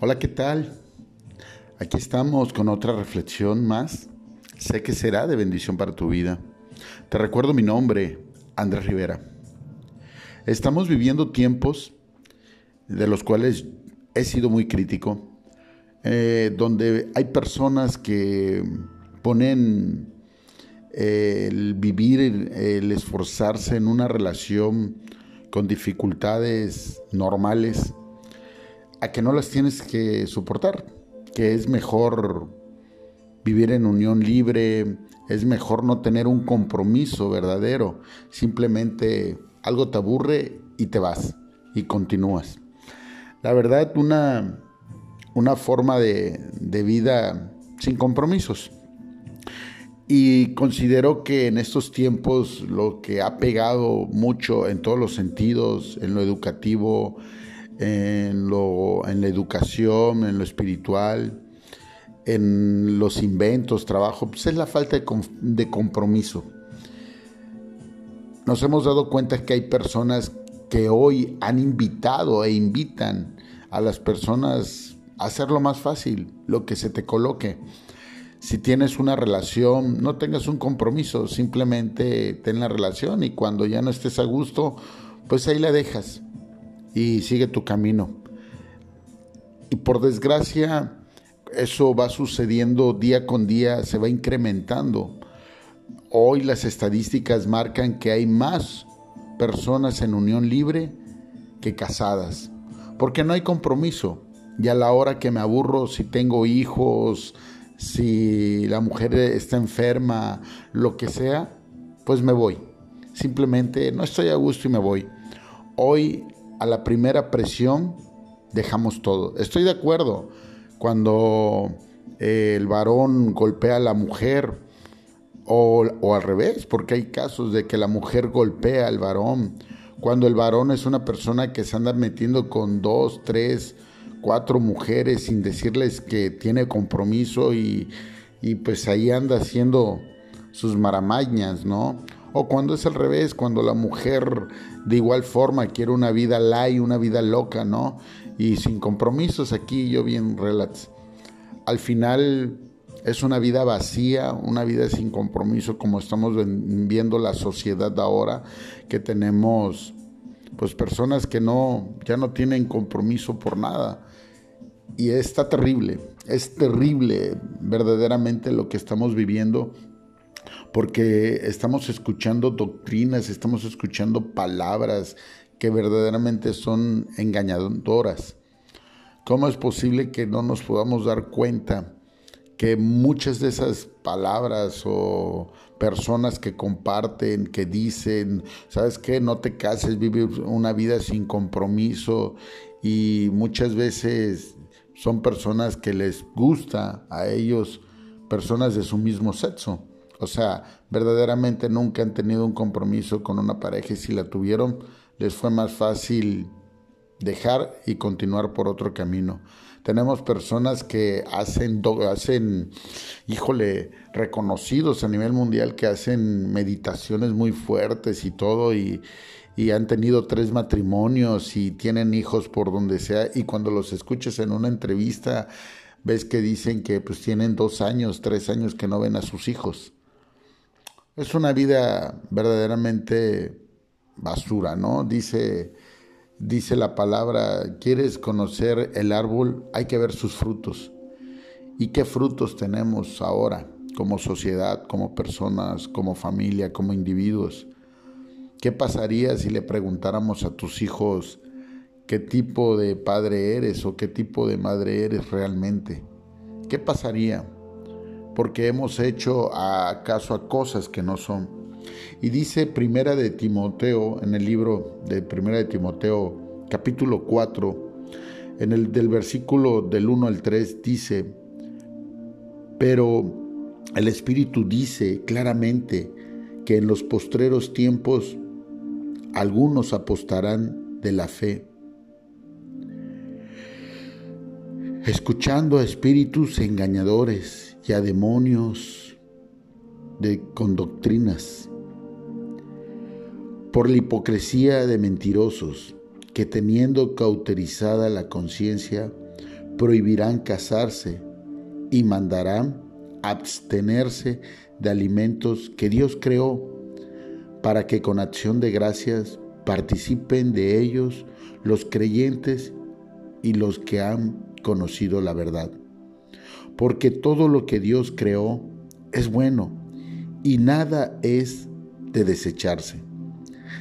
Hola, ¿qué tal? Aquí estamos con otra reflexión más. Sé que será de bendición para tu vida. Te recuerdo mi nombre, Andrés Rivera. Estamos viviendo tiempos de los cuales he sido muy crítico, eh, donde hay personas que ponen el vivir, el esforzarse en una relación con dificultades normales, a que no las tienes que soportar, que es mejor vivir en unión libre, es mejor no tener un compromiso verdadero, simplemente algo te aburre y te vas y continúas. La verdad, una, una forma de, de vida sin compromisos. Y considero que en estos tiempos lo que ha pegado mucho en todos los sentidos, en lo educativo, en, lo, en la educación, en lo espiritual, en los inventos, trabajo, pues es la falta de, de compromiso. Nos hemos dado cuenta que hay personas que hoy han invitado e invitan a las personas a hacerlo más fácil, lo que se te coloque si tienes una relación, no tengas un compromiso, simplemente ten la relación y cuando ya no estés a gusto, pues ahí la dejas y sigue tu camino. Y por desgracia, eso va sucediendo día con día, se va incrementando. Hoy las estadísticas marcan que hay más personas en unión libre que casadas, porque no hay compromiso. Y a la hora que me aburro, si tengo hijos, si la mujer está enferma, lo que sea, pues me voy. Simplemente no estoy a gusto y me voy. Hoy, a la primera presión, dejamos todo. Estoy de acuerdo. Cuando eh, el varón golpea a la mujer, o, o, al revés, porque hay casos de que la mujer golpea al varón. Cuando el varón es una persona que se anda metiendo con dos, tres, cuatro mujeres sin decirles que tiene compromiso y, pues ahí anda haciendo sus maramañas, ¿no? O cuando es al revés, cuando la mujer de igual forma quiere una vida light, una vida loca, ¿no? Y sin compromisos, aquí yo bien relax. Al final es una vida vacía, una vida sin compromiso, como estamos viendo la sociedad ahora, que tenemos pues personas que no, ya no tienen compromiso por nada y está terrible, es terrible verdaderamente lo que estamos viviendo porque estamos escuchando doctrinas, estamos escuchando palabras que verdaderamente son engañadoras. ¿Cómo es posible que no nos podamos dar cuenta que muchas de esas palabras o personas que comparten, que dicen, ¿sabes qué? No te cases, vive una vida sin compromiso y muchas veces son personas que les gusta a ellos personas de su mismo sexo. O sea, verdaderamente nunca han tenido un compromiso con una pareja y si la tuvieron, les fue más fácil dejar y continuar por otro camino. Tenemos personas que hacen, hacen, híjole, reconocidos a nivel mundial, que hacen meditaciones muy fuertes y todo, y, y han tenido tres matrimonios y tienen hijos por donde sea y cuando los escuchas en una entrevista ves que dicen que pues tienen dos años, tres años que no ven a sus hijos. Es una vida verdaderamente basura, ¿no? Dice, dice la palabra, ¿quieres conocer el árbol? Hay que ver sus frutos. ¿Y qué frutos tenemos ahora como sociedad, como personas, como familia, como individuos? ¿Qué pasaría si le preguntáramos a tus hijos qué tipo de padre eres o qué tipo de madre eres realmente? ¿Qué pasaría? Porque hemos hecho acaso a cosas que no son. Y dice Primera de Timoteo, en el libro de Primera de Timoteo, capítulo 4, en el del versículo del 1 al 3, dice, pero el Espíritu dice claramente que en los postreros tiempos algunos apostarán de la fe, escuchando a espíritus engañadores y a demonios de, con doctrinas, por la hipocresía de mentirosos que teniendo cauterizada la conciencia, prohibirán casarse y mandarán abstenerse de alimentos que Dios creó para que con acción de gracias participen de ellos los creyentes y los que han conocido la verdad. Porque todo lo que Dios creó es bueno y nada es de desecharse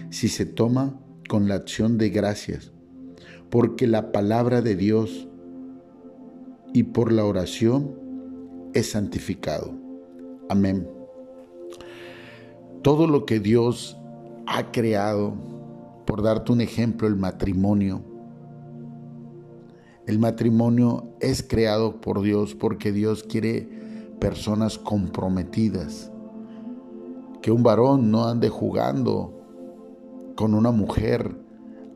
si se toma con la acción de gracias, porque la palabra de Dios y por la oración es santificado. Amén. Todo lo que Dios ha creado, por darte un ejemplo, el matrimonio. El matrimonio es creado por Dios porque Dios quiere personas comprometidas. Que un varón no ande jugando con una mujer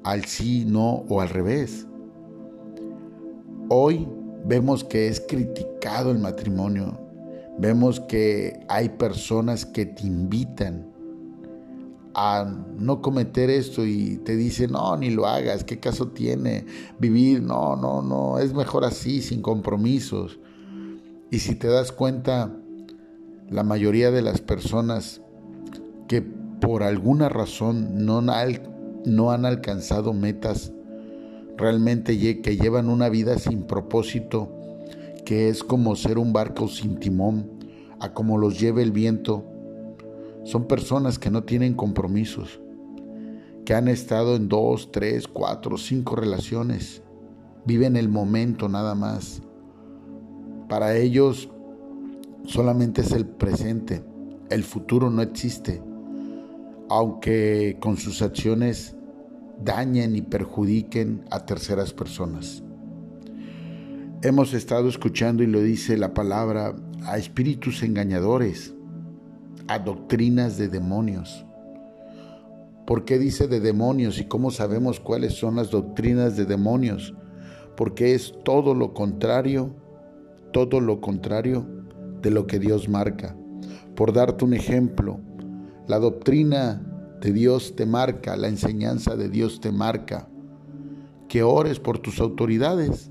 al sí, no o al revés. Hoy vemos que es criticado el matrimonio. Vemos que hay personas que te invitan a no cometer esto y te dicen, no, ni lo hagas, ¿qué caso tiene vivir? No, no, no, es mejor así, sin compromisos. Y si te das cuenta, la mayoría de las personas que por alguna razón no, no han alcanzado metas realmente que llevan una vida sin propósito, que es como ser un barco sin timón, a como los lleve el viento. Son personas que no tienen compromisos, que han estado en dos, tres, cuatro, cinco relaciones, viven el momento nada más. Para ellos solamente es el presente, el futuro no existe, aunque con sus acciones dañen y perjudiquen a terceras personas. Hemos estado escuchando y lo dice la palabra a espíritus engañadores, a doctrinas de demonios. ¿Por qué dice de demonios y cómo sabemos cuáles son las doctrinas de demonios? Porque es todo lo contrario, todo lo contrario de lo que Dios marca. Por darte un ejemplo, la doctrina de Dios te marca, la enseñanza de Dios te marca. Que ores por tus autoridades,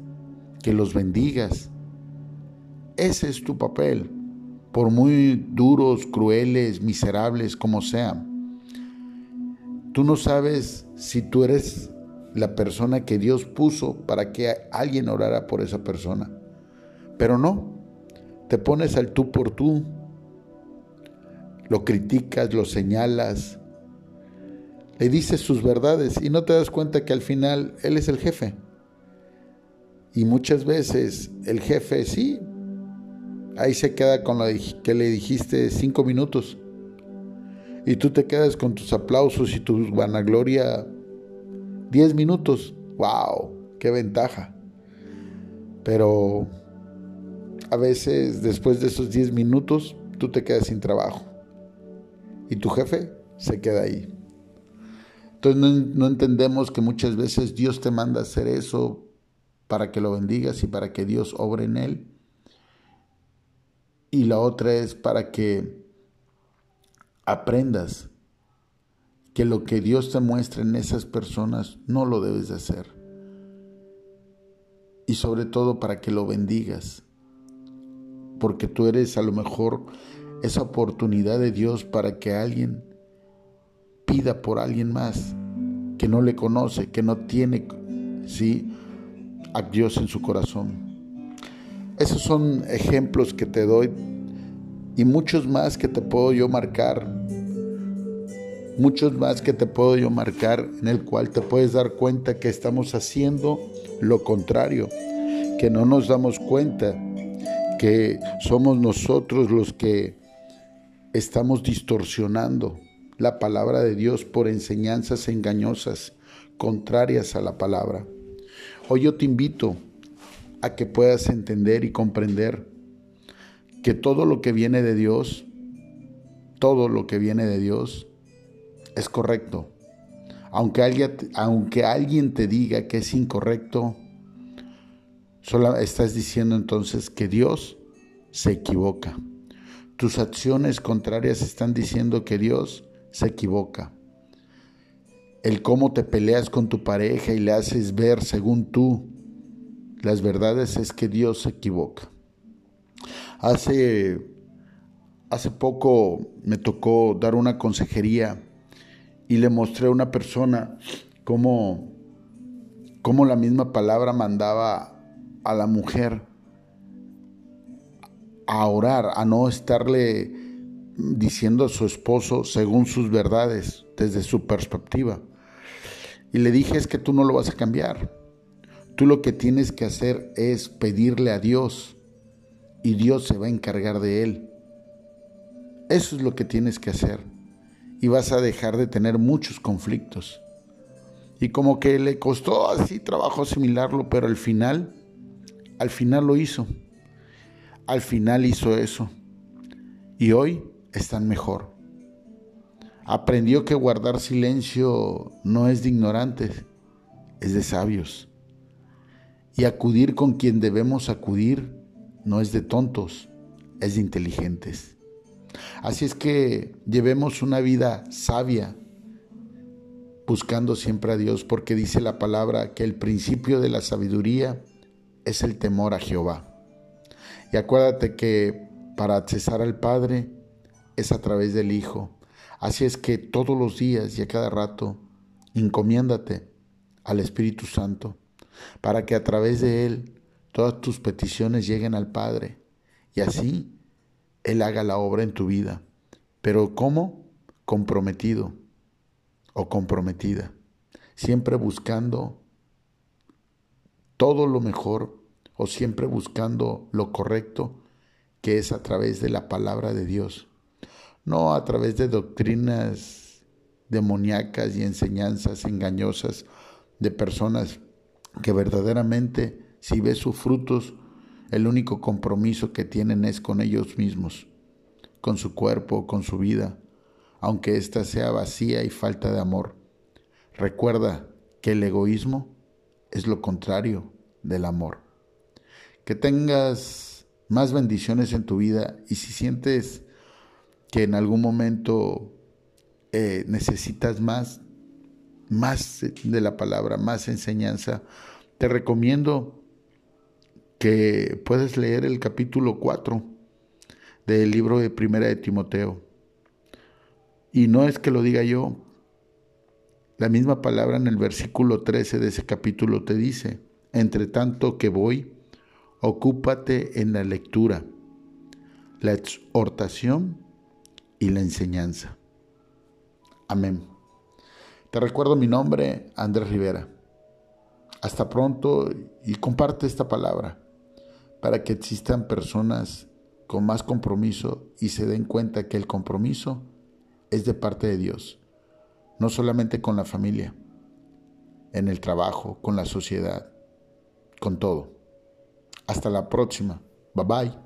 que los bendigas. Ese es tu papel, por muy duros, crueles, miserables como sean. Tú no sabes si tú eres la persona que Dios puso para que alguien orara por esa persona. Pero no, te pones al tú por tú, lo criticas, lo señalas, le dices sus verdades y no te das cuenta que al final él es el jefe. Y muchas veces el jefe sí, ahí se queda con lo que le dijiste cinco minutos. Y tú te quedas con tus aplausos y tu vanagloria diez minutos. ¡Wow! ¡Qué ventaja! Pero a veces después de esos diez minutos tú te quedas sin trabajo. Y tu jefe se queda ahí. Entonces no, entendemos que muchas veces Dios te manda a hacer eso para que lo bendigas y para que Dios obre en él. Y la otra es para que aprendas que lo que Dios te muestra en esas personas no lo debes de hacer. Y sobre todo para que lo bendigas. Porque tú eres a lo mejor esa oportunidad de Dios para que alguien pida por alguien más que no le conoce, que no tiene ¿sí? a Dios en su corazón. Esos son ejemplos que te doy y muchos más que te puedo yo marcar. Muchos más que te puedo yo marcar en el cual te puedes dar cuenta que estamos haciendo lo contrario, que no nos damos cuenta que somos nosotros los que estamos distorsionando la palabra de Dios por enseñanzas engañosas, contrarias a la palabra. Hoy yo te invito a que puedas entender y comprender que todo lo que viene de Dios, todo lo que viene de Dios es correcto. Aunque alguien, aunque alguien te diga que es incorrecto, solo estás diciendo entonces que Dios se equivoca. Tus acciones contrarias están diciendo que Dios se equivoca. El cómo te peleas con tu pareja y le haces ver según tú las verdades es que Dios se equivoca. Hace, hace poco me tocó dar una consejería y le mostré a una persona cómo, cómo la misma palabra mandaba a la mujer a orar, a no estarle diciendo a su esposo según sus verdades, desde su perspectiva. Y le dije, es que tú no lo vas a cambiar. Tú lo que tienes que hacer es pedirle a Dios y Dios se va a encargar de él. Eso es lo que tienes que hacer. Y vas a dejar de tener muchos conflictos. Y como que le costó así trabajo asimilarlo, pero al final, al final lo hizo. Al final hizo eso. Y hoy están mejor. Aprendió que guardar silencio no es de ignorantes, es de sabios. Y acudir con quien debemos acudir no es de tontos, es de inteligentes. Así es que llevemos una vida sabia, buscando siempre a Dios, porque dice la palabra que el principio de la sabiduría es el temor a Jehová. Y acuérdate que para accesar al Padre es a través del Hijo. Así es que todos los días y a cada rato encomiéndate al Espíritu Santo para que a través de Él todas tus peticiones lleguen al Padre y así Él haga la obra en tu vida. Pero ¿cómo? Comprometido o comprometida, siempre buscando todo lo mejor o siempre buscando lo correcto que es a través de la palabra de Dios, no a través de doctrinas demoníacas y enseñanzas engañosas de personas que verdaderamente si ves sus frutos, el único compromiso que tienen es con ellos mismos, con su cuerpo, con su vida, aunque ésta sea vacía y falta de amor. Recuerda que el egoísmo es lo contrario del amor. Que tengas más bendiciones en tu vida y si sientes que en algún momento eh, necesitas más, más de la palabra, más enseñanza, te recomiendo que puedes leer el capítulo 4 del libro de Primera de Timoteo. Y no es que lo diga yo, la misma palabra en el versículo 13 de ese capítulo te dice, entre tanto que voy, ocúpate en la lectura, la exhortación y la enseñanza. Amén. Te recuerdo mi nombre, Andrés Rivera. Hasta pronto y comparte esta palabra para que existan personas con más compromiso y se den cuenta que el compromiso es de parte de Dios, no solamente con la familia, en el trabajo, con la sociedad, con todo. Hasta la próxima. Bye bye.